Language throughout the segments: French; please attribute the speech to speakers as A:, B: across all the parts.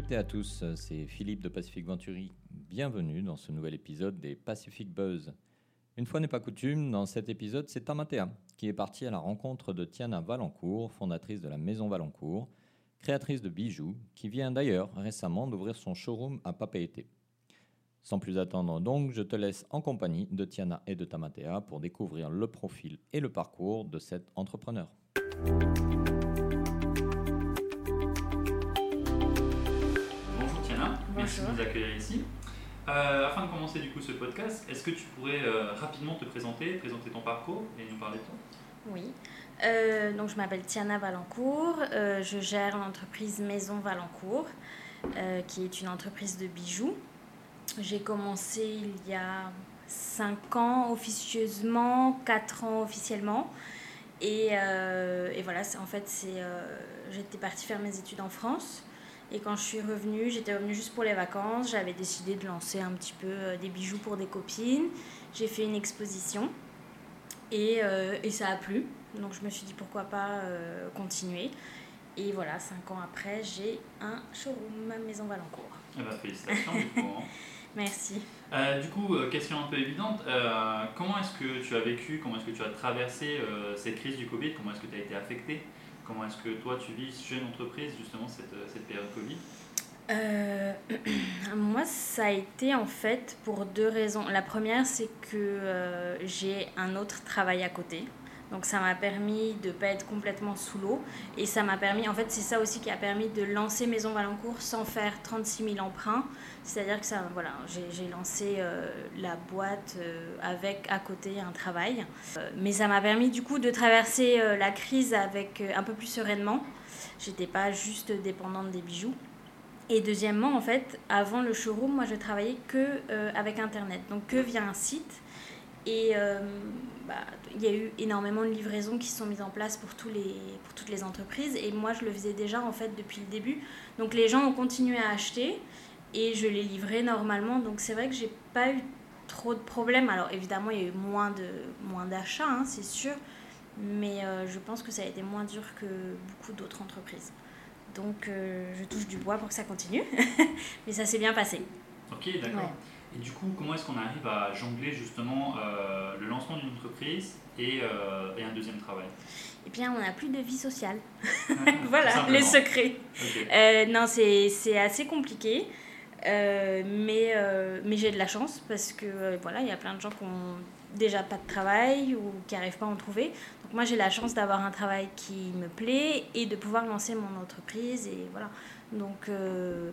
A: toutes et à tous, c'est Philippe de Pacific Venturi. Bienvenue dans ce nouvel épisode des Pacific Buzz. Une fois n'est pas coutume, dans cet épisode, c'est Tamatea qui est parti à la rencontre de Tiana Valencourt, fondatrice de la Maison Valencourt, créatrice de bijoux, qui vient d'ailleurs récemment d'ouvrir son showroom à Papeete. Sans plus attendre donc, je te laisse en compagnie de Tiana et de Tamatea pour découvrir le profil et le parcours de cet entrepreneur.
B: Merci de nous accueillir ici. Euh, afin de commencer du coup ce podcast, est-ce que tu pourrais euh, rapidement te présenter, présenter ton parcours et nous parler de toi?
C: Oui, euh, donc je m'appelle Tiana Valencourt, je gère l'entreprise Maison Valencourt, qui est une entreprise de bijoux. J'ai commencé il y a 5 ans officieusement, 4 ans officiellement. Et, et voilà, en fait, j'étais partie faire mes études en France. Et quand je suis revenue, j'étais revenue juste pour les vacances. J'avais décidé de lancer un petit peu euh, des bijoux pour des copines. J'ai fait une exposition et, euh, et, ça a plu. Donc je me suis dit pourquoi pas euh, continuer. Et voilà, cinq ans après, j'ai un showroom Maison Valencourt.
B: Eh ben, félicitations du coup. Hein.
C: Merci.
B: du coup, question un peu évidente, comment est-ce que tu as vécu, comment est-ce que tu as traversé cette crise du Covid, comment est-ce que tu as été affecté Comment est-ce que toi, tu vis, jeune entreprise, justement, cette, euh, cette période Covid?
C: Euh, moi, ça a été en fait pour deux raisons. La première, c'est que euh, j'ai un autre travail à côté. Donc ça m'a permis de ne pas être complètement sous l'eau. Et ça m'a permis, en fait, c'est ça aussi qui a permis de lancer Maison Valencourt sans faire 36 000 emprunts. C'est-à-dire que ça, voilà, j'ai lancé euh, la boîte euh, avec à côté un travail. Euh, mais ça m'a permis du coup de traverser la crise avec un peu plus sereinement. J'étais pas juste dépendante des bijoux. Et deuxièmement, en fait, avant le showroom, moi je travaillais que avec Internet, donc que via un site. Et euh, bah, il y a eu énormément de livraisons qui sont mises en place pour, tous les, pour toutes les entreprises. Et moi, je le faisais déjà en fait depuis le début. Donc les gens ont continué à acheter et je les livrais normalement. Donc c'est vrai que j'ai pas eu trop de problèmes. Alors évidemment, il y a eu moins de moins d'achats, hein, c'est sûr. Mais euh, je pense que ça a été moins dur que beaucoup d'autres entreprises. Donc euh, je touche du bois pour que ça continue. Mais ça s'est bien passé.
B: Ok, d'accord. Et du coup, comment est-ce qu'on arrive à jongler justement euh, le lancement d'une entreprise et, euh, et, un deuxième travail?
C: Eh bien, on n'a plus de vie sociale. voilà, les secrets. Euh, non, c'est assez compliqué. mais mais j'ai de la chance parce que voilà, il y a plein de gens qui ont déjà pas de travail ou qui n'arrivent pas à en trouver. Donc moi j'ai la chance d'avoir un travail qui me plaît et de pouvoir lancer mon entreprise et voilà. Donc euh,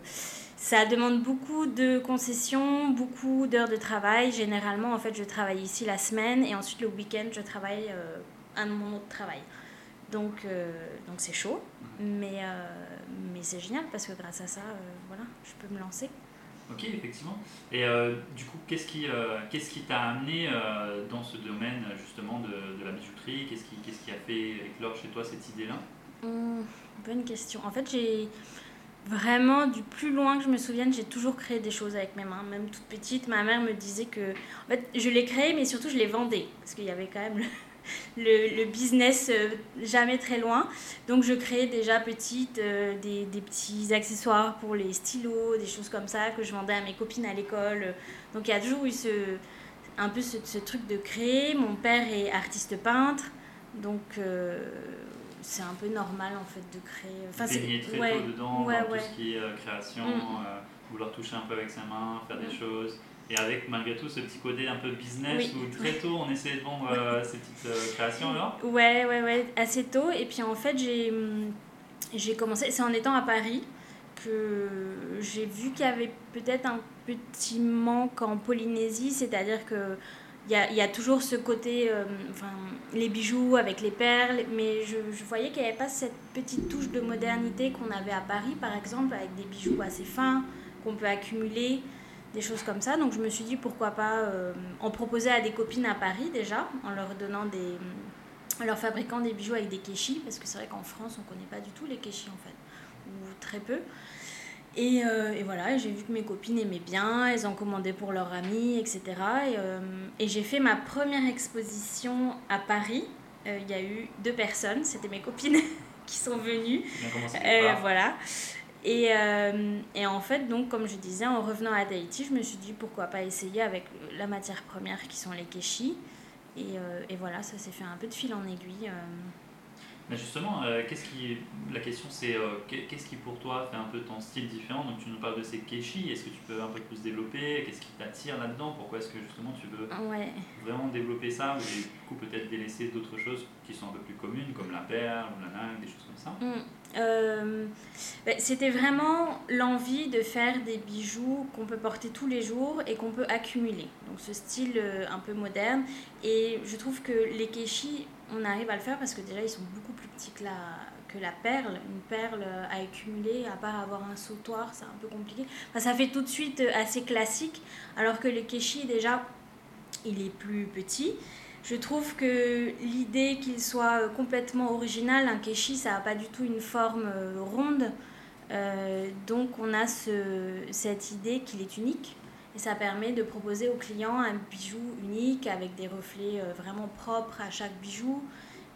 C: ça demande beaucoup de concessions, beaucoup d'heures de travail. Généralement, en fait, je travaille ici la semaine et ensuite le week-end, je travaille euh, un mon autre travail. Donc euh, donc c'est chaud, mais, mais c'est génial parce que grâce à ça, voilà, je peux me lancer.
B: Ok, effectivement. Et du coup, qu'est-ce qui qu'est-ce qui t'a amené dans ce domaine justement de, de la bijouterie? Qu'est-ce qui, qu'est-ce qui a fait éclore chez toi cette idée-là?
C: Hum, Bonne question. En fait, j'ai Vraiment, du plus loin que je me souvienne, j'ai toujours créé des choses avec mes mains. Même toute petite, ma mère me disait que. En fait, je les créais, mais surtout je les vendais. Parce qu'il y avait quand même le, le, business euh, jamais très loin. Donc je créais déjà petite euh, des, des, petits accessoires pour les stylos, des choses comme ça que je vendais à mes copines à l'école. Donc il y a toujours eu ce, un peu ce, truc de créer. Mon père est artiste peintre. Donc euh, c'est un peu normal en fait de créer.
B: Enfin, c'est très ouais, tôt dedans ouais, dans tout ce qui est euh, création, mm. euh, vouloir toucher un peu avec sa main, faire des mm. choses. Et avec malgré tout ce petit côté un peu business où très tôt on essayait de vendre euh, ces petites créations alors
C: Ouais, ouais, ouais, assez tôt. Et puis en fait, j'ai, mm, j'ai commencé, c'est en étant à Paris que j'ai vu qu'il y avait peut-être un petit manque en Polynésie, c'est-à-dire que il y a, toujours ce côté, euh, les bijoux avec les perles, mais je, je voyais qu'il n'y avait pas cette petite touche de modernité qu'on avait à Paris, par exemple, avec des bijoux assez fins, qu'on peut accumuler, des choses comme ça. Donc je me suis dit pourquoi pas euh, en proposer à des copines à Paris déjà, en leur donnant des. en leur fabriquant des bijoux avec des kéchis, parce que c'est vrai qu'en France, on ne connaît pas du tout les kéchis en fait, ou très peu. Et, euh, et, voilà, j'ai vu que mes copines aimaient bien, elles en commandaient pour leurs amis, etc. Et, euh, et j'ai fait ma première exposition à Paris. Euh, il y a eu deux personnes, c'était mes copines qui sont venues. Voilà. Et, et, en fait, donc, comme je disais, en revenant à Tahiti, je me suis dit pourquoi pas essayer avec la matière première qui sont les kéchis. Et, et voilà, ça s'est fait un peu de fil en aiguille.
B: Mais justement, euh, qu'est-ce qui, la question c'est euh, qu'est-ce qui pour toi fait un peu ton style différent? Donc tu nous parles de ces keshi, est-ce que tu peux un peu plus développer? Qu'est-ce qui t'attire là-dedans? Pourquoi est-ce que justement tu veux vraiment développer ça? Et du coup peut-être délaisser d'autres choses qui sont un peu plus communes comme la perle ou la langue, des choses comme ça?
C: Mm. euh, ben, C'était vraiment l'envie de faire des bijoux qu'on peut porter tous les jours et qu'on peut accumuler. Donc ce style un peu moderne. Et je trouve que les keshi on arrive à le faire parce que déjà ils sont beaucoup plus petits que la, que la perle. Une perle à accumuler, à part avoir un sautoir, c'est un peu compliqué. ça fait tout de suite assez classique, alors que le keshi déjà, il est plus petit. Je trouve que l'idée qu'il soit complètement original, un keshi, ça n'a pas du tout une forme euh, ronde. Euh, donc on a ce, cette idée qu'il est unique. Et ça permet de proposer aux clients un bijou unique avec des reflets euh, vraiment propres à chaque bijou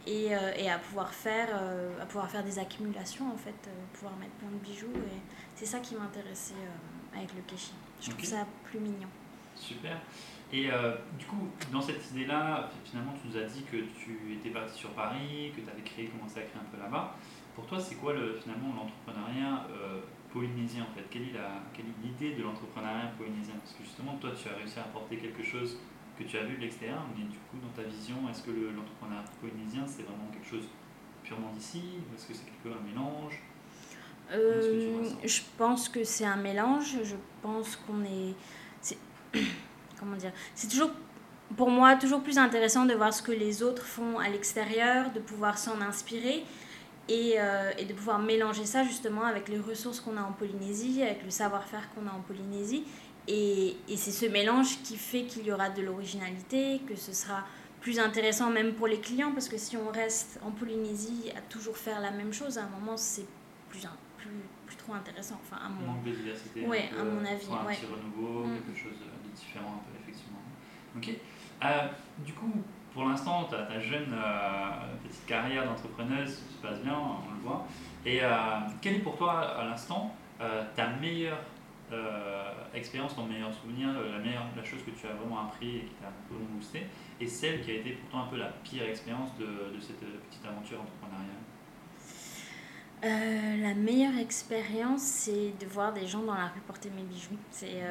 C: et, euh, et à, pouvoir faire, euh, à pouvoir faire des accumulations en fait, pouvoir mettre plein de bijoux. Et c'est ça qui m'intéressait avec le keshi. Je trouve ça plus mignon.
B: Super. Et du coup, dans cette idée-là, finalement, tu nous as dit que tu étais parti sur Paris, que tu avais créé, commencé à créer un peu là-bas. Pour toi, c'est quoi le, finalement l'entrepreneuriat polynésien en fait. Quelle est l'idée de l'entrepreneuriat polynésien? Parce que justement, toi, tu as réussi à apporter quelque chose que tu as vu de l'extérieur, mais du coup, dans ta vision, est-ce que l'entrepreneuriat polynésien, c'est vraiment quelque chose purement d'ici? Ou est-ce que c'est quelque un mélange?
C: Euh, Je pense que c'est un mélange. Je pense qu'on est. Comment dire? C'est toujours pour moi toujours plus intéressant de voir ce que les autres font à l'extérieur, de pouvoir s'en inspirer euh, et, de pouvoir mélanger ça justement avec les ressources qu'on a en Polynésie, avec le savoir-faire qu'on a en Polynésie. Et, et c'est ce mélange qui fait qu'il y aura de l'originalité, que ce sera plus intéressant même pour les clients, parce que si on reste en Polynésie à toujours faire la même chose, à un moment, c'est plus, plus, plus trop intéressant. Enfin, à
B: mon... Manque de diversité.
C: Ouais, à mon avis.
B: Un
C: ouais.
B: petit renouveau, mm. quelque chose de différent, un peu, effectivement. Ok. Euh, du coup, pour l'instant, ta, jeune euh, petite carrière d'entrepreneuse se passe bien, on le voit. Et euh, quelle est pour toi, à l'instant, euh, ta meilleure expérience, ton meilleur souvenir, la, meilleure, chose que tu as vraiment appris et qui t'a peu boosté, et celle qui a été pour toi un peu la pire expérience de, de cette petite aventure entrepreneuriale?
C: La meilleure expérience, c'est de voir des gens dans la rue porter mes bijoux. C'est,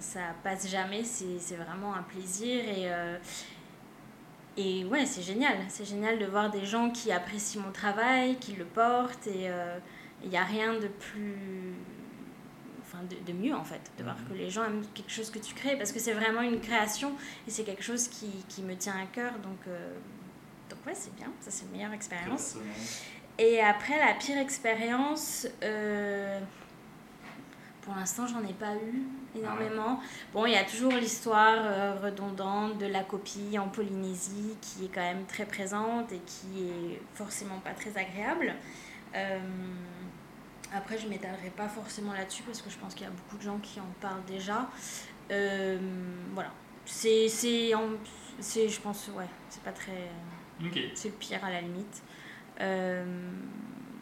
C: ça passe jamais, c'est, vraiment un plaisir. Et, et ouais, c'est génial. C'est génial de voir des gens qui apprécient mon travail, qui le portent. Et il euh, n'y a rien de plus. Enfin, de, de, mieux en fait, de voir mhm. que les gens aiment quelque chose que tu crées. Parce que c'est vraiment une création et c'est quelque chose qui, qui, me tient à cœur. Donc, euh, donc ouais, c'est bien. Ça, c'est une meilleure expérience. Et après, la pire expérience. Euh, pour l'instant, j'en ai pas eu énormément. Bon, il y a toujours l'histoire euh, redondante de la copie en Polynésie qui est quand même très présente et qui est forcément pas très agréable. Euh, après, je m'étalerai pas forcément là-dessus parce que je pense qu'il y a beaucoup de gens qui en parlent déjà. Euh, voilà. C'est, c'est, je pense, ouais, c'est pas très. C'est le pire à la limite.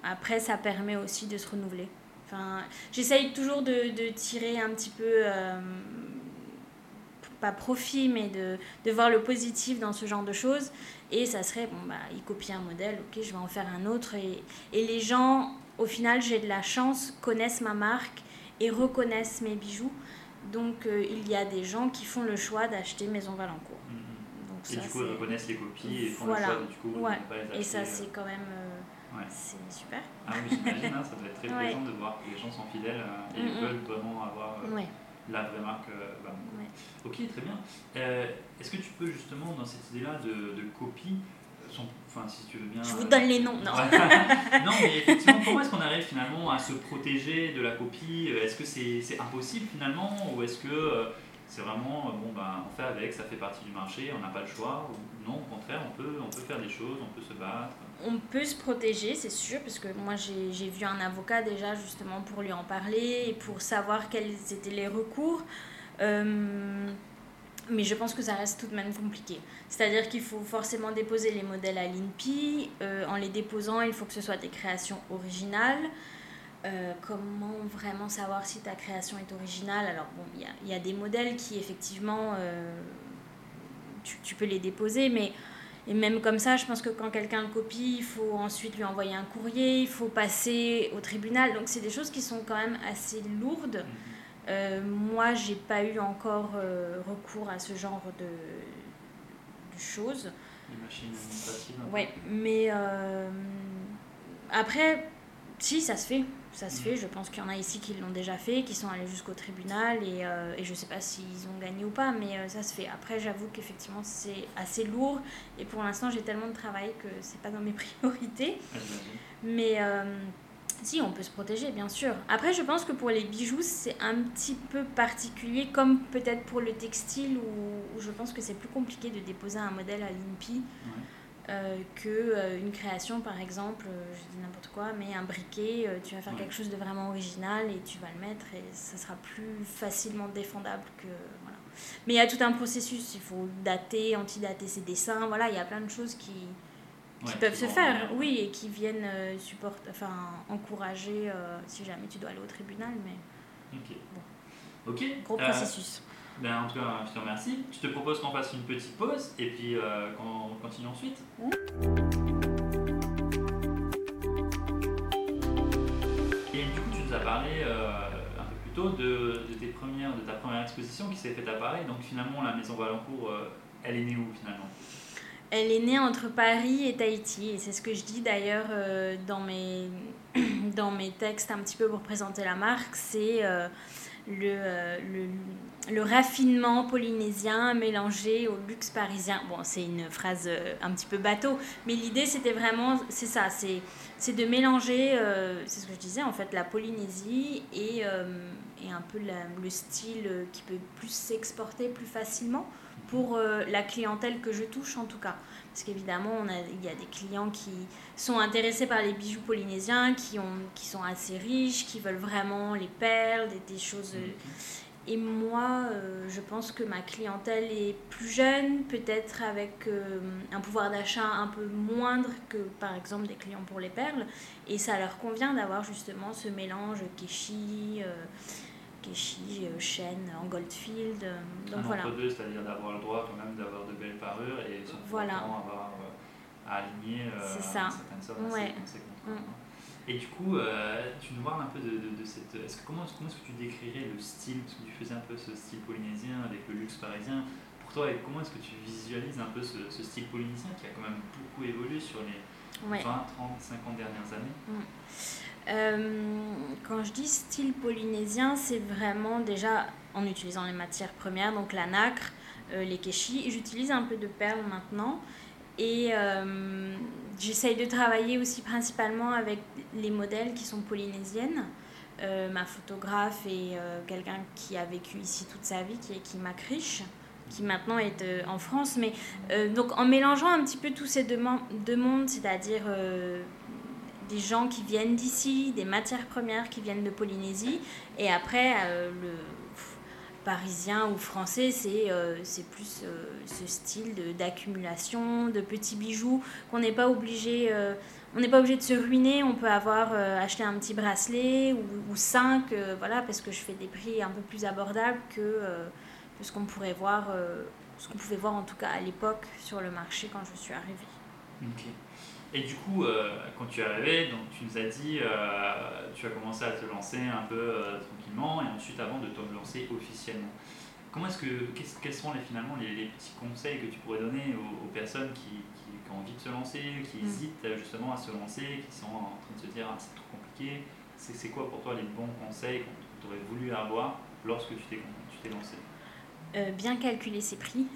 C: après, ça permet aussi de se renouveler. Enfin, J'essaye toujours de, de, tirer un petit peu, euh, pas profit, mais de, de, voir le positif dans ce genre de choses. Et ça serait, bon, bah, il copie un modèle, ok, je vais en faire un autre. Et, et les gens, au final, j'ai de la chance, connaissent ma marque et reconnaissent mes bijoux. Donc euh, il y a des gens qui font le choix d'acheter Maison Valencourt.
B: Mm-hmm. Donc, et du coup, ils reconnaissent les copies et font le choix, du coup,
C: ouais. pas les acheter, Et ça, c'est quand même c'est super.
B: Ah oui, j'imagine, hein, ça doit être très plaisant de voir que les gens sont fidèles euh, et mm, mm. veulent vraiment avoir euh, la vraie marque. Euh, bah, ok, très bien. Est-ce que tu peux justement, dans cette idée-là de, de copie, enfin si tu veux bien.
C: Je vous donne les noms, non
B: Non, mais effectivement, comment est-ce qu'on arrive finalement à se protéger de la copie? Est-ce que c'est impossible finalement? Ou est-ce que c'est vraiment, bon, ben, on fait avec, ça fait partie du marché, on n'a pas le choix Non, au contraire, on peut, on peut faire des choses, on peut se battre
C: on peut se protéger, c'est sûr, parce que moi j'ai vu un avocat déjà justement pour lui en parler et pour savoir quels étaient les recours. Euh, mais je pense que ça reste tout de même compliqué. C'est-à-dire qu'il faut forcément déposer les modèles à l'INPI. Euh, en les déposant, il faut que ce soit des créations originales. Comment vraiment savoir si ta création est originale? Alors, bon, il y a, des modèles qui, effectivement, tu, tu, peux les déposer, mais et même comme ça, je pense que quand quelqu'un le copie, il faut ensuite lui envoyer un courrier, il faut passer au tribunal. Donc c'est des choses qui sont quand même assez lourdes. Mhm. Euh, moi, j'ai pas eu encore euh, recours à ce genre de, de choses.
B: Les machines administratives.
C: Ouais, mais euh, après, si, ça se fait ça se fait. Je pense qu'il y en a ici qui l'ont déjà fait, qui sont allés jusqu'au tribunal et, euh, et je ne sais pas s'ils ont gagné ou pas, mais euh, ça se fait. Après, j'avoue qu'effectivement, c'est assez lourd et pour l'instant, j'ai tellement de travail que c'est pas dans mes priorités. mais euh, si, on peut se protéger, bien sûr. Après, je pense que pour les bijoux, c'est un petit peu particulier, comme peut-être pour le textile où, je pense que c'est plus compliqué de déposer un modèle à l'INPI. Euh, que euh, une création par exemple euh, je dis n'importe quoi mais un briquet tu vas faire quelque chose de vraiment original et tu vas le mettre et ça sera plus facilement défendable que voilà. Mais il y a tout un processus il faut dater antidater ses dessins voilà il y a plein de choses qui qui peuvent se faire oui et qui viennent supporter enfin encourager si jamais tu dois aller au tribunal mais
B: ok. bon. ok
C: gros processus
B: ben, en tout cas, je te remercie. Je te propose qu'on fasse une petite pause et puis euh, qu'on continue ensuite. Et du coup, tu nous as parlé euh, un peu plus tôt de, tes premières, de ta première exposition qui s'est faite à Paris. Donc finalement, la Maison Valencourt, euh, elle est née où finalement?
C: Elle est née entre Paris et Tahiti, et c'est ce que je dis d'ailleurs dans, mes, dans mes textes un petit peu pour présenter la marque, c'est le, le, le raffinement polynésien mélangé au luxe parisien. Bon, c'est une phrase euh, un petit peu bateau, mais l'idée c'était vraiment, c'est ça, c'est, c'est de mélanger, euh, c'est ce que je disais en fait, la Polynésie et, euh, et un peu le style qui peut plus s'exporter plus facilement pour la clientèle que je touche en tout cas. Parce qu'évidemment, il y a des clients qui sont intéressés par les bijoux polynésiens, qui, ont, qui sont assez riches, qui veulent vraiment les perles, des, des choses... Et moi, euh, je pense que ma clientèle est plus jeune, peut-être avec euh, un pouvoir d'achat un peu moindre que par exemple des clients pour les perles. Et ça leur convient d'avoir justement ce mélange euh, keshi chêne en goldfield.
B: donc un voilà. Entre deux, c'est-à-dire d'avoir le droit quand même d'avoir de belles parures et surtout voilà. avoir à aligner
C: certaines
B: sortes ouais. Et du coup, euh, tu nous parles un peu de, de, cette. Est-ce que, comment, comment est-ce que tu décrirais le style Parce que tu faisais un peu ce style polynésien avec le luxe parisien. Pour toi, et comment est-ce que tu visualises un peu ce, ce, style polynésien qui a quand même beaucoup évolué sur les 20, 30, 50 dernières années? Mm.
C: Euh, Quand je dis style polynésien, c'est vraiment déjà en utilisant les matières premières, donc la nacre, euh, les kéchis. J'utilise un peu de perles maintenant. Et euh, j'essaye de travailler aussi principalement avec les modèles qui sont polynésiennes. Ma photographe est quelqu'un qui a vécu ici toute sa vie, qui est qui Riche, qui maintenant est en France. Mais donc en mélangeant un petit peu tous ces deux mondes, c'est-à-dire des gens qui viennent d'ici, des matières premières qui viennent de Polynésie, et après le parisien ou français, c'est euh, plus euh, ce style d'accumulation, de, petits bijoux qu'on n'est pas obligé. Euh, on n'est pas obligé de se ruiner, on peut avoir acheté un petit bracelet ou, cinq, voilà, parce que je fais des prix un peu plus abordables que, ce qu'on pourrait voir, ce qu'on pouvait voir en tout cas à l'époque sur le marché quand je suis arrivée.
B: Et du coup, euh, quand tu es arrivé, donc tu nous as dit, euh, tu as commencé à te lancer un peu euh, tranquillement et ensuite avant de te lancer officiellement. Comment est-ce que, quels sont les, finalement les, petits conseils que tu pourrais donner aux, personnes qui, qui, ont envie de se lancer, qui mm. hésitent justement à se lancer, qui sont en train de se dire ah, c'est trop compliqué C'est quoi pour toi les bons conseils que tu aurais voulu avoir lorsque tu t'es lancé?
C: Bien calculer ses prix.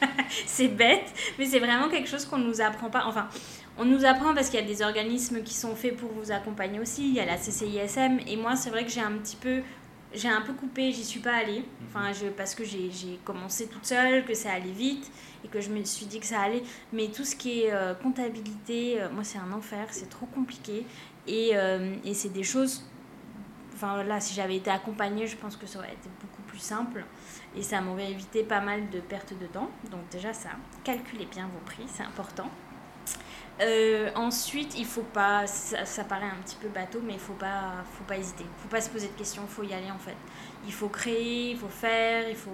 C: c'est bête, mais c'est vraiment quelque chose qu'on ne nous apprend pas. Enfin, on nous apprend parce qu'il y a des organismes qui sont faits pour vous accompagner aussi. Il y a la CCISM. Et moi, c'est vrai que j'ai un petit peu j'ai un peu coupé, j'y suis pas allée. Enfin, je, parce que j'ai commencé toute seule, que ça allait vite et que je me suis dit que ça allait. Mais tout ce qui est euh, comptabilité, euh, moi, c'est un enfer, c'est trop compliqué. Et, euh, et c'est des choses. Enfin, là, si j'avais été accompagnée, je pense que ça aurait été beaucoup plus simple et ça m'aurait évité pas mal de pertes de temps. Donc, déjà, ça, calculez bien vos prix, c'est important. Euh, ensuite, il faut pas, ça, paraît un petit peu bateau, mais il faut pas, faut pas hésiter. Faut pas se poser de questions, faut y aller en fait. Il faut créer, il faut faire, il faut,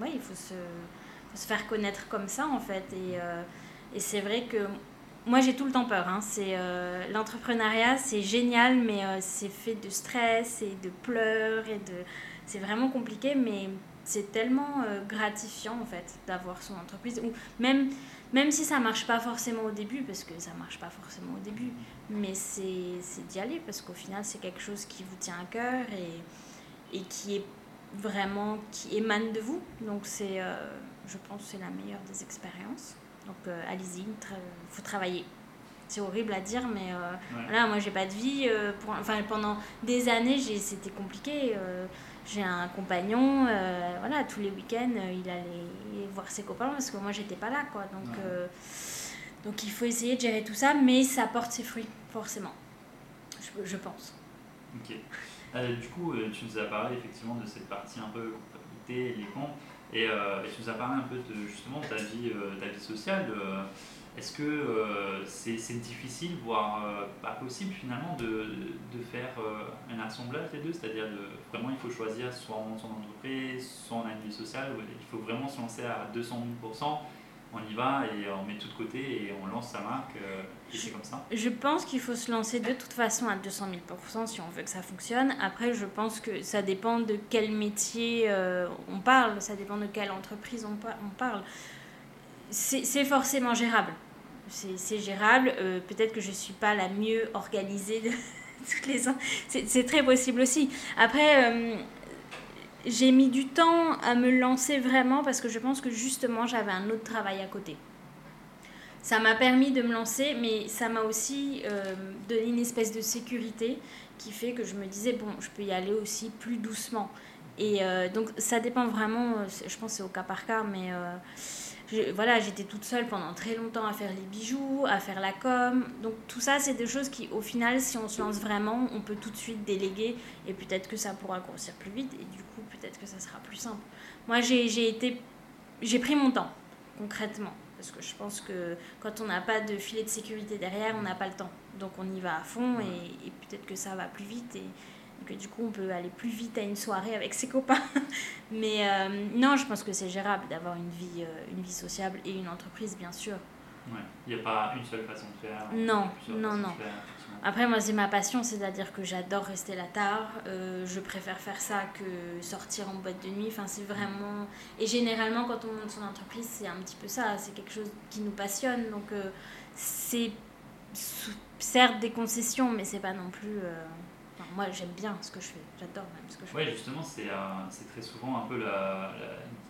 C: ouais, il faut se, se faire connaître comme ça en fait. Et, euh, et c'est vrai que moi j'ai tout le temps peur. Hein. C'est euh, l'entrepreneuriat, c'est génial, mais c'est fait de stress et de pleurs et de, c'est vraiment compliqué, mais c'est tellement gratifiant en fait d'avoir son entreprise ou même même si ça marche pas forcément au début, parce que ça marche pas forcément au début, mais c'est d'y aller, parce qu'au final, c'est quelque chose qui vous tient à cœur et, et qui est vraiment, qui émane de vous. Donc, c'est, euh, je pense c'est la meilleure des expériences. Donc, euh, allez-y, il faut travailler. C'est horrible à dire, mais euh, voilà, moi, j'ai pas de vie. pour, enfin, pendant des années, c'était compliqué j'ai un compagnon, euh, voilà, tous les week-ends, euh, il allait voir ses copains parce que moi, j'étais pas là, quoi. Donc, euh, donc, il faut essayer de gérer tout ça, mais ça porte ses fruits, forcément. Je, je pense.
B: Ok. du coup, tu nous as parlé effectivement de cette partie un peu comptabilité, les comptes, et, tu nous as parlé un peu de justement ta vie, ta vie sociale. Est-ce que euh, c'est difficile, voire euh, pas possible finalement, de, de faire euh, un assemblage des deux? C'est-à-dire vraiment il faut choisir soit on son entreprise, soit on a une vie sociale, il faut vraiment se lancer à 200 000 on y va et on met tout de côté et on lance sa marque et c'est comme ça
C: Je pense qu'il faut se lancer de toute façon à 200 000 si on veut que ça fonctionne. Après, je pense que ça dépend de quel métier on parle, ça dépend de quelle entreprise on, parle c'est forcément gérable. C'est gérable. Euh, peut-être que je ne suis pas la mieux organisée de toutes les ans. C'est très possible aussi. Après, euh, j'ai mis du temps à me lancer vraiment parce que je pense que justement, j'avais un autre travail à côté. Ça m'a permis de me lancer, mais ça m'a aussi euh, donné une espèce de sécurité qui fait que je me disais, bon, je peux y aller aussi plus doucement. Et donc, ça dépend vraiment, je pense que c'est au cas par cas, mais voilà, j'étais toute seule pendant très longtemps à faire les bijoux, à faire la com. Donc tout ça, c'est des choses qui, au final, si on se lance vraiment, on peut tout de suite déléguer et peut-être que ça pourra grossir plus vite et du coup, peut-être que ça sera plus simple. Moi, j'ai été, j'ai pris mon temps, concrètement, parce que je pense que quand on n'a pas de filet de sécurité derrière, on n'a pas le temps. Donc on y va à fond et, et peut-être que ça va plus vite et que du coup on peut aller plus vite à une soirée avec ses copains. Mais euh, non, je pense que c'est gérable d'avoir une vie, euh, une vie sociable et une entreprise, bien sûr.
B: Ouais. Il n'y a pas une seule façon de faire.
C: Non, non, non. Après, moi, c'est ma passion, c'est-à-dire que j'adore rester là tard. Euh, je préfère faire ça que sortir en boîte de nuit. Enfin, c'est vraiment. Et généralement, quand on monte son entreprise, c'est un petit peu ça. C'est quelque chose qui nous passionne. Donc, c'est certes des concessions, mais c'est pas non plus moi, j'aime bien ce que je fais, j'adore même ce que je fais.
B: Oui, justement, c'est euh, très souvent un peu la,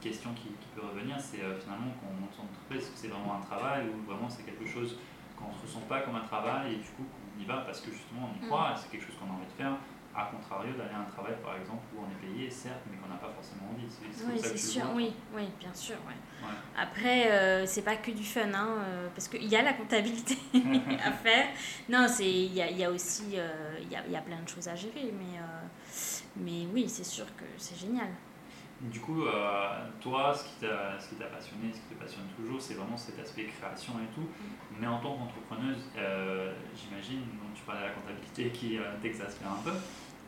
B: question qui, peut revenir c'est euh, finalement quand on monte son entreprise, est-ce que c'est vraiment un travail ou vraiment c'est quelque chose qu'on ne se ressent pas comme un travail et du coup qu'on y va parce que justement on y mm. croit, c'est quelque chose qu'on a envie de faire à contrario d'aller à un travail par exemple où on est payé certes mais qu'on n'a pas forcément envie
C: oui c'est sûr oui oui bien sûr ouais. après euh, c'est pas que du fun hein, euh, parce qu'il y a la comptabilité à faire non c'est il y a, y a, aussi euh, il y, a, y, a, plein de choses à gérer mais mais oui c'est sûr que c'est génial
B: du coup, toi, ce qui t'a passionné, ce qui te passionne toujours, c'est vraiment cet aspect création et tout. Mm. Mais en tant qu'entrepreneuse, j'imagine, tu parlais de la comptabilité qui t'exaspère un peu,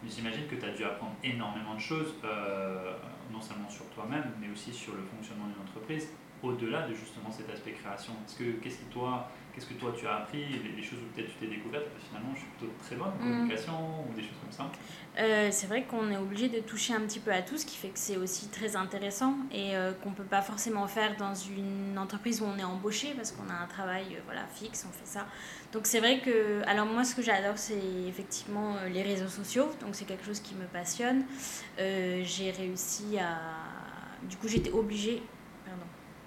B: j'imagine que tu as dû apprendre énormément de choses, euh, non seulement sur toi-même, mais aussi sur le fonctionnement d'une entreprise, au-delà de justement cet aspect création. Est-ce que, qu'est-ce, que toi, qu'est-ce que toi tu as appris, les, choses où peut-être tu t'es découverte, finalement je suis plutôt très bonne en mm. communication ou des choses comme ça
C: euh, C'est vrai qu'on est obligé de toucher un petit peu à tout, ce qui fait que c'est aussi très intéressant et euh, qu'on ne peut pas forcément faire dans une entreprise où on est embauché parce qu'on a un travail voilà, fixe, on fait ça. Donc c'est vrai que, alors moi ce que j'adore c'est effectivement euh, les réseaux sociaux, donc c'est quelque chose qui me passionne. Euh, j'ai réussi à... Du coup j'étais obligée...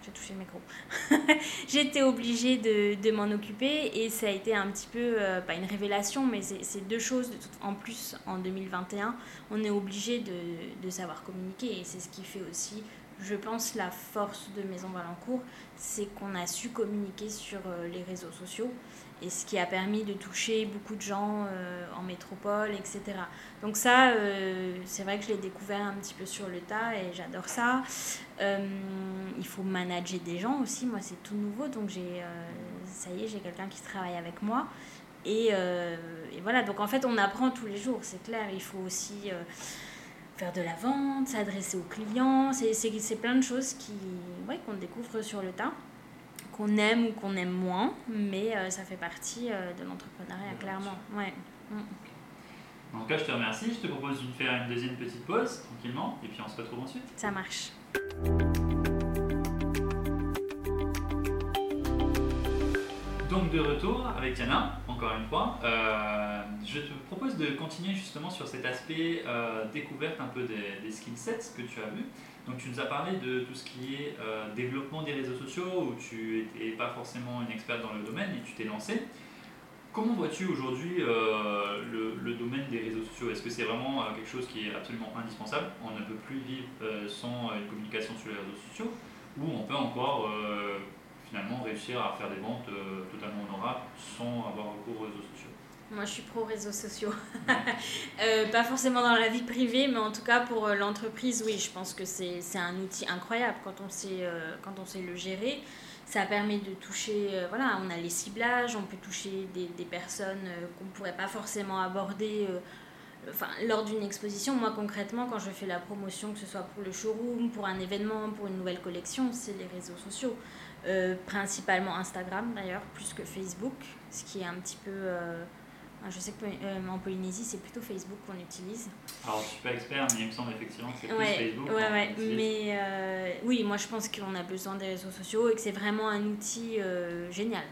C: J'ai touché le micro. j'étais obligée de, de m'en occuper et ça a été un petit peu, euh, pas une révélation, mais c'est deux choses. En plus, en 2021, on est obligé de, de savoir communiquer et c'est ce qui fait aussi je pense, la force de Maison Valencourt, c'est qu'on a su communiquer sur les réseaux sociaux et ce qui a permis de toucher beaucoup de gens euh, en métropole, etc. Donc ça, euh, c'est vrai que je l'ai découvert un petit peu sur le tas et j'adore ça. Euh, il faut manager des gens aussi, moi c'est tout nouveau, donc j'ai, ça y est, j'ai quelqu'un qui travaille avec moi. Et, voilà, donc en fait on apprend tous les jours, c'est clair, il faut aussi faire de la vente, s'adresser aux clients, c'est plein de choses qui, ouais, qu'on découvre sur le tas qu'on aime ou qu'on aime moins, mais euh, ça fait partie euh, de l'entrepreneuriat, clairement. Ouais.
B: Mm. En tout cas, je te remercie. Je te propose de faire une deuxième petite pause, tranquillement, et puis on se retrouve ensuite.
C: Ça marche.
B: Donc de retour avec Yana, encore une fois. Euh, je te propose de continuer justement sur cet aspect découverte un peu des, des skill sets que tu as vu. Donc tu nous as parlé de tout ce qui est euh, développement des réseaux sociaux, où tu n'étais pas forcément une experte dans le domaine et tu t'es lancé. Comment vois-tu aujourd'hui euh, le, domaine des réseaux sociaux? Est-ce que c'est vraiment euh, quelque chose qui est absolument indispensable? On ne peut plus vivre sans une communication sur les réseaux sociaux Ou on peut encore finalement réussir à faire des ventes totalement honorables sans avoir recours aux réseaux sociaux?
C: Moi, je suis pro réseaux sociaux. Euh, pas forcément dans la vie privée, mais en tout cas pour euh, l'entreprise, oui, je pense que c'est un outil incroyable quand on, sait, euh, quand on sait le gérer. Ça permet de toucher, voilà, on a les ciblages, on peut toucher des, des personnes qu'on ne pourrait pas forcément aborder lors d'une exposition. Moi, concrètement, quand je fais la promotion, que ce soit pour le showroom, pour un événement, pour une nouvelle collection, c'est les réseaux sociaux. principalement Instagram d'ailleurs, plus que Facebook, ce qui est un petit peu je sais qu'en euh, Polynésie, c'est plutôt Facebook qu'on utilise.
B: Alors, je suis pas expert, mais il me semble effectivement que c'est plus Facebook.
C: Ouais, ouais. Mais euh, oui, moi, je pense qu'on a besoin des réseaux sociaux et que c'est vraiment un outil euh, génial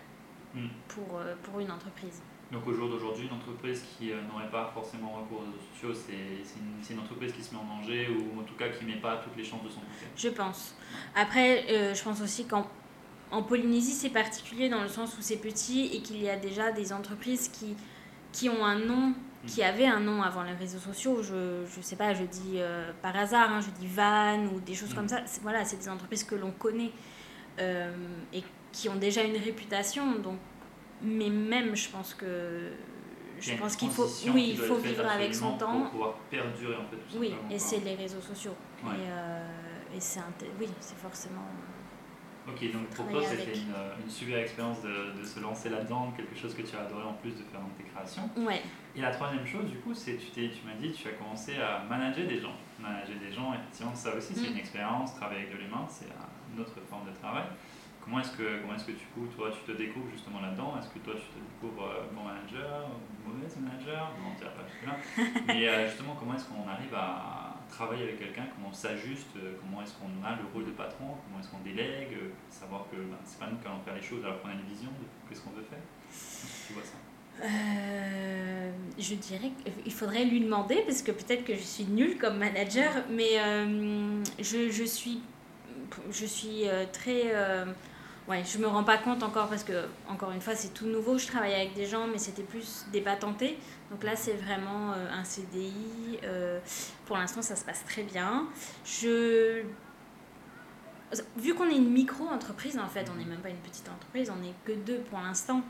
C: hmm. pour, pour une entreprise.
B: Donc, au jour d'aujourd'hui, une entreprise qui n'aurait pas forcément recours aux réseaux sociaux, c'est une, une, entreprise qui se met en danger ou en tout cas qui ne met pas toutes les chances de son côté?
C: Je pense. Après, je pense aussi qu'en en Polynésie, c'est particulier dans le sens où c'est petit et qu'il y a déjà des entreprises qui qui ont un nom, qui avaient un nom avant les réseaux sociaux. Je ne sais pas, je dis euh, par hasard, hein, je dis Van ou des choses comme mm. ça. Voilà, c'est des entreprises que l'on connaît euh, et qui ont déjà une réputation. Donc, mais même, je pense que je pense qu'il faut, oui, il faut vivre avec son temps.
B: Pour pouvoir perdurer en fait.
C: Tout oui, et c'est les réseaux sociaux. Et, euh, et c'est oui, c'est forcément.
B: Ok, donc pour toi, c'était une, euh, une, super expérience de, de se lancer là-dedans, quelque chose que tu as adoré en plus de faire dans tes créations.
C: Ouais.
B: Et la troisième chose, du coup, c'est tu, tu m'as dit tu as commencé à manager des gens. Manager des gens, effectivement, ça aussi, c'est mm. une expérience. Travailler avec de l'humain, c'est une autre forme de travail. Comment est-ce que, comment est-ce que tu, toi, tu te découvres justement là-dedans? Est-ce que toi, tu te découvres euh, bon manager, mauvais manager? Non, on pas jusque-là. Mais euh, justement, comment est-ce qu'on arrive à travailler avec quelqu'un, comment on s'ajuste, euh, comment est-ce qu'on a le rôle de patron, comment est-ce qu'on délègue, euh, savoir que ben, c'est pas nous qui allons faire les choses alors qu'on a une vision de ce qu'on veut faire. Tu vois ça?
C: Euh, je dirais qu'il faudrait lui demander parce que peut-être que je suis nulle comme manager, mais je, je, suis, je suis très ouais, je me rends pas compte encore parce que, encore une fois, c'est tout nouveau. Je travaille avec des gens, mais c'était plus des patentés. Donc là, c'est vraiment euh, un CDI. Euh, pour l'instant, ça se passe très bien. Je... Vu qu'on est une micro-entreprise, en fait, on n'est même pas une petite entreprise, on n'est que deux pour l'instant.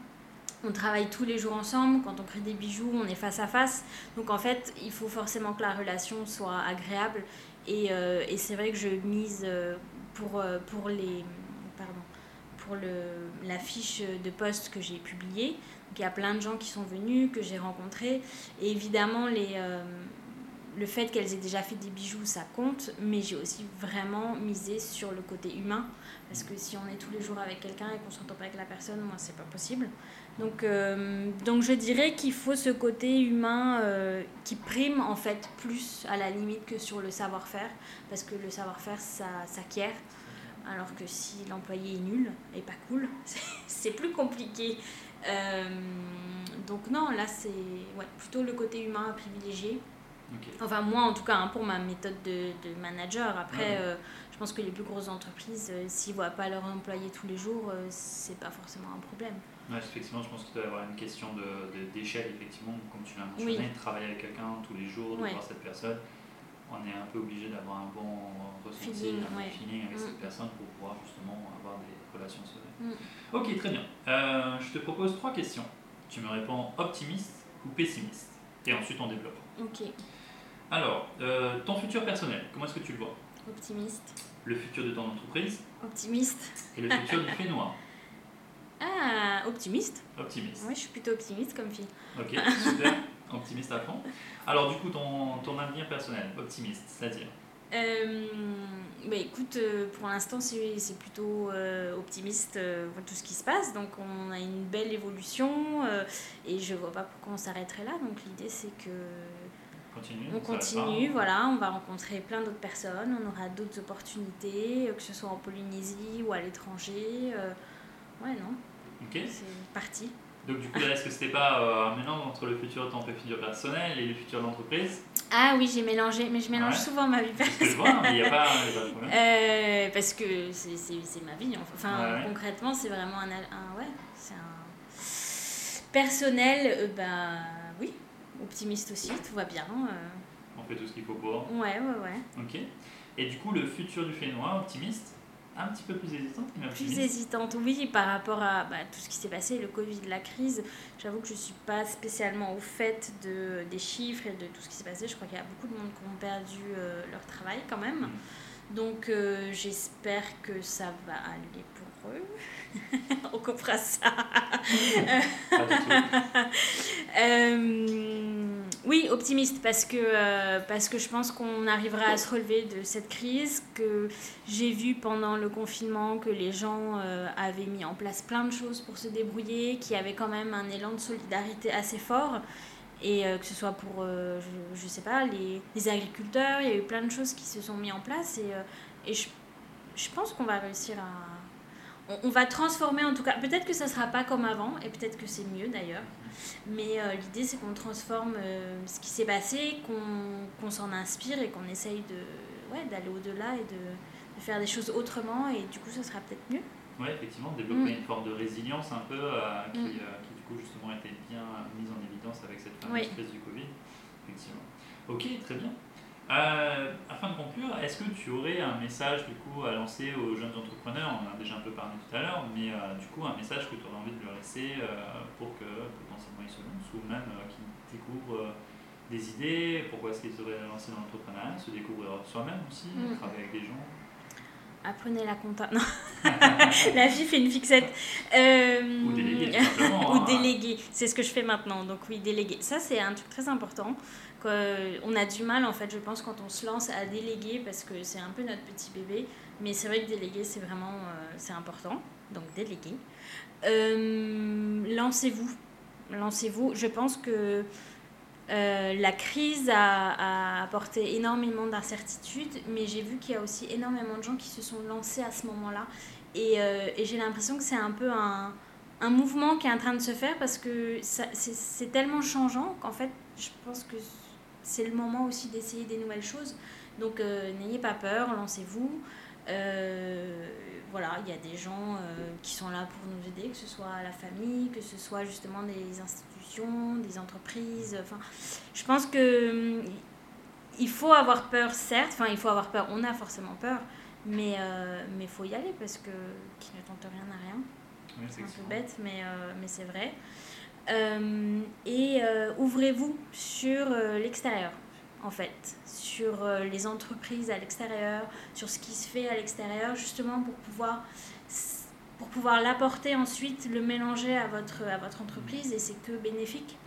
C: On travaille tous les jours ensemble. Quand on crée des bijoux, on est face à face. Donc en fait, il faut forcément que la relation soit agréable. Et, euh, et c'est vrai que je mise pour, pour les pour la fiche de poste que j'ai publiée. Donc il y a plein de gens qui sont venus, que j'ai rencontrés. Et évidemment, les, euh, le fait qu'elles aient déjà fait des bijoux, ça compte. Mais j'ai aussi vraiment misé sur le côté humain. Parce que si on est tous les jours avec quelqu'un et qu'on ne s'entend pas avec la personne, moi, c'est pas possible. Donc, euh, donc je dirais qu'il faut ce côté humain euh, qui prime en fait plus à la limite que sur le savoir-faire. Parce que le savoir-faire, ça s'acquiert. Alors que si l'employé est nul et pas cool, c'est plus compliqué. Euh, donc non, là c'est ouais, plutôt le côté humain à privilégier. Enfin moi en tout cas hein, pour ma méthode de, de manager. Après euh, je pense que les plus grosses entreprises, euh, s'ils ne voient pas leurs employés tous les jours, c'est pas forcément un problème.
B: Ouais, effectivement, je pense qu'il doit y avoir une question d'échelle, de, effectivement, comme tu l'as mentionné, de travailler avec quelqu'un tous les jours, de voir cette personne on est un peu obligé d'avoir un bon ressenti,
C: feeling,
B: un bon
C: ouais.
B: feeling avec
C: Mm.
B: cette personne pour pouvoir justement avoir des relations sereines.
C: Mm.
B: Ok, très bien. Euh, je te propose trois questions. Tu me réponds optimiste ou pessimiste? Et ensuite on développe.
C: Ok,
B: Alors, euh, ton futur personnel, comment est-ce que tu le vois?
C: Optimiste.
B: Le futur de ton entreprise?
C: Optimiste.
B: et le futur du fait noir?
C: Ah, optimiste.
B: Optimiste.
C: Oui, je suis plutôt optimiste comme fille.
B: Ok, super. Optimiste à fond. Alors, du coup, ton, ton avenir personnel, optimiste, c'est-à-dire
C: Euh, bah écoute, euh, pour l'instant c'est plutôt euh, optimiste tout ce qui se passe, donc on a une belle évolution et je vois pas pourquoi on s'arrêterait là, donc l'idée c'est que
B: Continue.
C: on continue, voilà, on va rencontrer plein d'autres personnes, on aura d'autres opportunités, que ce soit en Polynésie ou à l'étranger, ouais non,
B: Ok.
C: c'est parti.
B: Donc, du coup, est-ce que c'était pas euh, un mélange entre le futur de ton futur personnel et le futur de l'entreprise?
C: Ah oui j'ai mélangé, mais je mélange
B: Ouais.
C: souvent ma vie
B: C'est ce que je vois, mais il n'y a, pas il y a pas de problème.
C: Euh, parce que c'est ma vie. Enfin,
B: Ouais, ouais.
C: concrètement, c'est vraiment un, un- ouais, c'est un personnel. euh, bah oui, optimiste aussi, tout va bien. euh.
B: On fait tout ce qu'il faut pour.
C: ouais, ouais, ouais.
B: Ok. Et du coup, le futur du fait noir, optimiste, un petit peu plus hésitant, mais
C: Plus hésitante, oui, par rapport à bah, tout ce qui s'est passé, le Covid, la crise. J'avoue que je suis pas spécialement au fait de, des chiffres et de tout ce qui s'est passé. Je crois qu'il y a beaucoup de monde qui ont perdu euh, leur travail quand même.
B: Mm.
C: Donc euh, j'espère que ça va aller pour eux. On coupera ça. Euh, oui, optimiste parce que, euh, parce que je pense qu'on arrivera à se relever de cette crise, que j'ai vu pendant le confinement que les gens euh, avaient mis en place plein de choses pour se débrouiller, qu'il y avait quand même un élan de solidarité assez fort. Et euh, que ce soit pour, je, sais pas, les, les agriculteurs, il y a eu plein de choses qui se sont mis en place. Et, et je, je pense qu'on va réussir à, on, on va transformer en tout cas. Peut-être que ça sera pas comme avant, et peut-être que c'est mieux d'ailleurs. Mais euh, l'idée, c'est qu'on transforme euh, ce qui s'est passé, qu'on qu'on s'en inspire et qu'on essaye de ouais, d'aller au-delà et de, de faire des choses autrement. Et du coup, ce sera peut-être mieux.
B: Ouais, effectivement, développer
C: Mm.
B: une forme de résilience un peu euh, qui,
C: Mm.
B: qui, du coup, justement, était bien mise en évidence avec cette fameuse
C: Oui.
B: crise du Covid. Effectivement. Ok, très bien. Euh, afin de conclure, est-ce que tu aurais un message du coup à lancer aux jeunes entrepreneurs? On en a déjà un peu parlé tout à l'heure, mais euh, du coup un message que tu aurais envie de leur laisser euh, pour que potentiellement ils se lancent ou même euh, qu'ils découvrent des idées, pourquoi est-ce qu'ils devraient lancer dans l'entrepreneuriat, se découvrir soi-même aussi,
C: Mm.
B: travailler avec des gens?
C: Apprenez la compta. Non. la fille fait une fixette. Euh,
B: Ou déléguer,
C: Ou
B: hein.
C: déléguer. C'est ce que je fais maintenant. Donc oui, déléguer. Ça, c'est un truc très important. Que- On a du mal, en fait, je pense, quand on se lance à déléguer parce que c'est un peu notre petit bébé. Mais c'est vrai que déléguer, c'est vraiment euh, c'est important. Donc déléguer. Euh, lancez-vous. Lancez-vous. Je pense que euh, la crise a, apporté énormément d'incertitudes, mais j'ai vu qu'il y a aussi énormément de gens qui se sont lancés à ce moment-là. Et, euh, et j'ai l'impression que c'est un peu un, un mouvement qui est en train de se faire parce que c'est tellement changeant qu'en fait, je pense que c'est le moment aussi d'essayer des nouvelles choses. Donc euh, n'ayez pas peur, lancez-vous. Euh, voilà, il y a des gens euh, qui sont là pour nous aider, que ce soit la famille, que ce soit justement des institutions, des entreprises. Enfin, je pense que hum, il faut avoir peur, certes. Enfin, il faut avoir peur. On a forcément peur, mais mais faut y aller parce que qui ne tente rien n'a rien.
B: Oui,
C: C'est un peu bête, mais, mais c'est vrai. Euh, et euh, ouvrez-vous sur euh, l'extérieur, en fait, sur les entreprises à l'extérieur, sur ce qui se fait à l'extérieur, justement pour pouvoir, pour pouvoir l'apporter ensuite, le mélanger à votre, à votre entreprise, et c'est que bénéfique.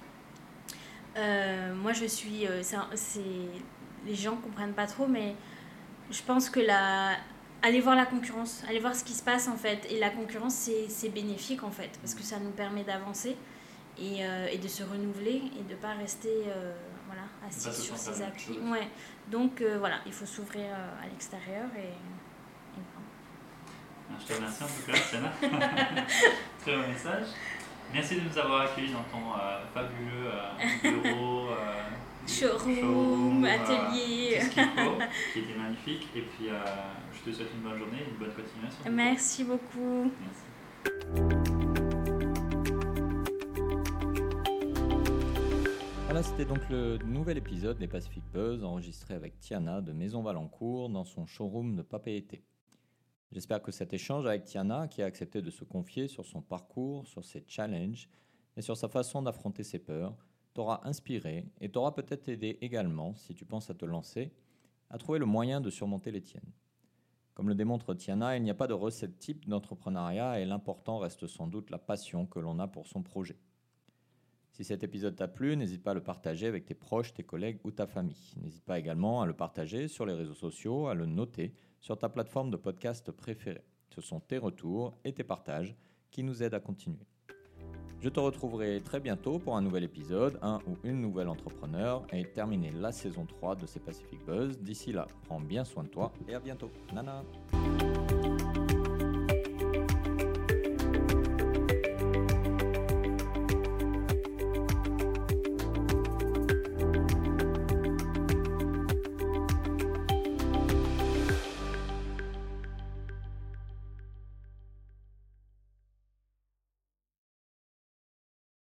C: Moi, je suis. c'est les gens comprennent pas trop, mais je pense que la, allez voir la concurrence, allez voir ce qui se passe en fait. Et la concurrence, c'est bénéfique en fait, parce que ça nous permet d'avancer et, euh, et de se renouveler et de ne pas rester euh, voilà, assis
B: Pas
C: sur ses acquis. Ouais. Donc euh, voilà, il faut s'ouvrir euh, à l'extérieur et, et voilà.
B: Je te remercie en tout cas, Sienna. Très bon message. Merci de nous avoir accueillis dans ton euh, fabuleux euh, bureau, euh,
C: Showroom,
B: euh,
C: atelier.
B: tout ce qu'il faut, qui était magnifique. Et puis, euh, je te souhaite une bonne journée et une bonne continuation.
C: Merci beaucoup.
B: Merci.
A: Voilà, c'était donc le nouvel épisode des Pacific Buzz enregistré avec Tiana de Maison Valencourt dans son showroom de Papeete. J'espère que cet échange avec Tiana, qui a accepté de se confier sur son parcours, sur ses challenges et sur sa façon d'affronter ses peurs, t'aura inspiré et t'aura peut-être aidé également, si tu penses à te lancer, à trouver le moyen de surmonter les tiennes. Comme le démontre Tiana, il n'y a pas de recette type d'entrepreneuriat et l'important reste sans doute la passion que l'on a pour son projet. Si cet épisode t'a plu, n'hésite pas à le partager avec tes proches, tes collègues ou ta famille. N'hésite pas également à le partager sur les réseaux sociaux, à le noter sur ta plateforme de podcast préférée. Ce sont tes retours et tes partages qui nous aident à continuer. Je te retrouverai très bientôt pour un nouvel épisode, un ou une nouvelle entrepreneur et terminer la saison 3 de ces Pacific Buzz. D'ici là, prends bien soin de toi et à bientôt. Nana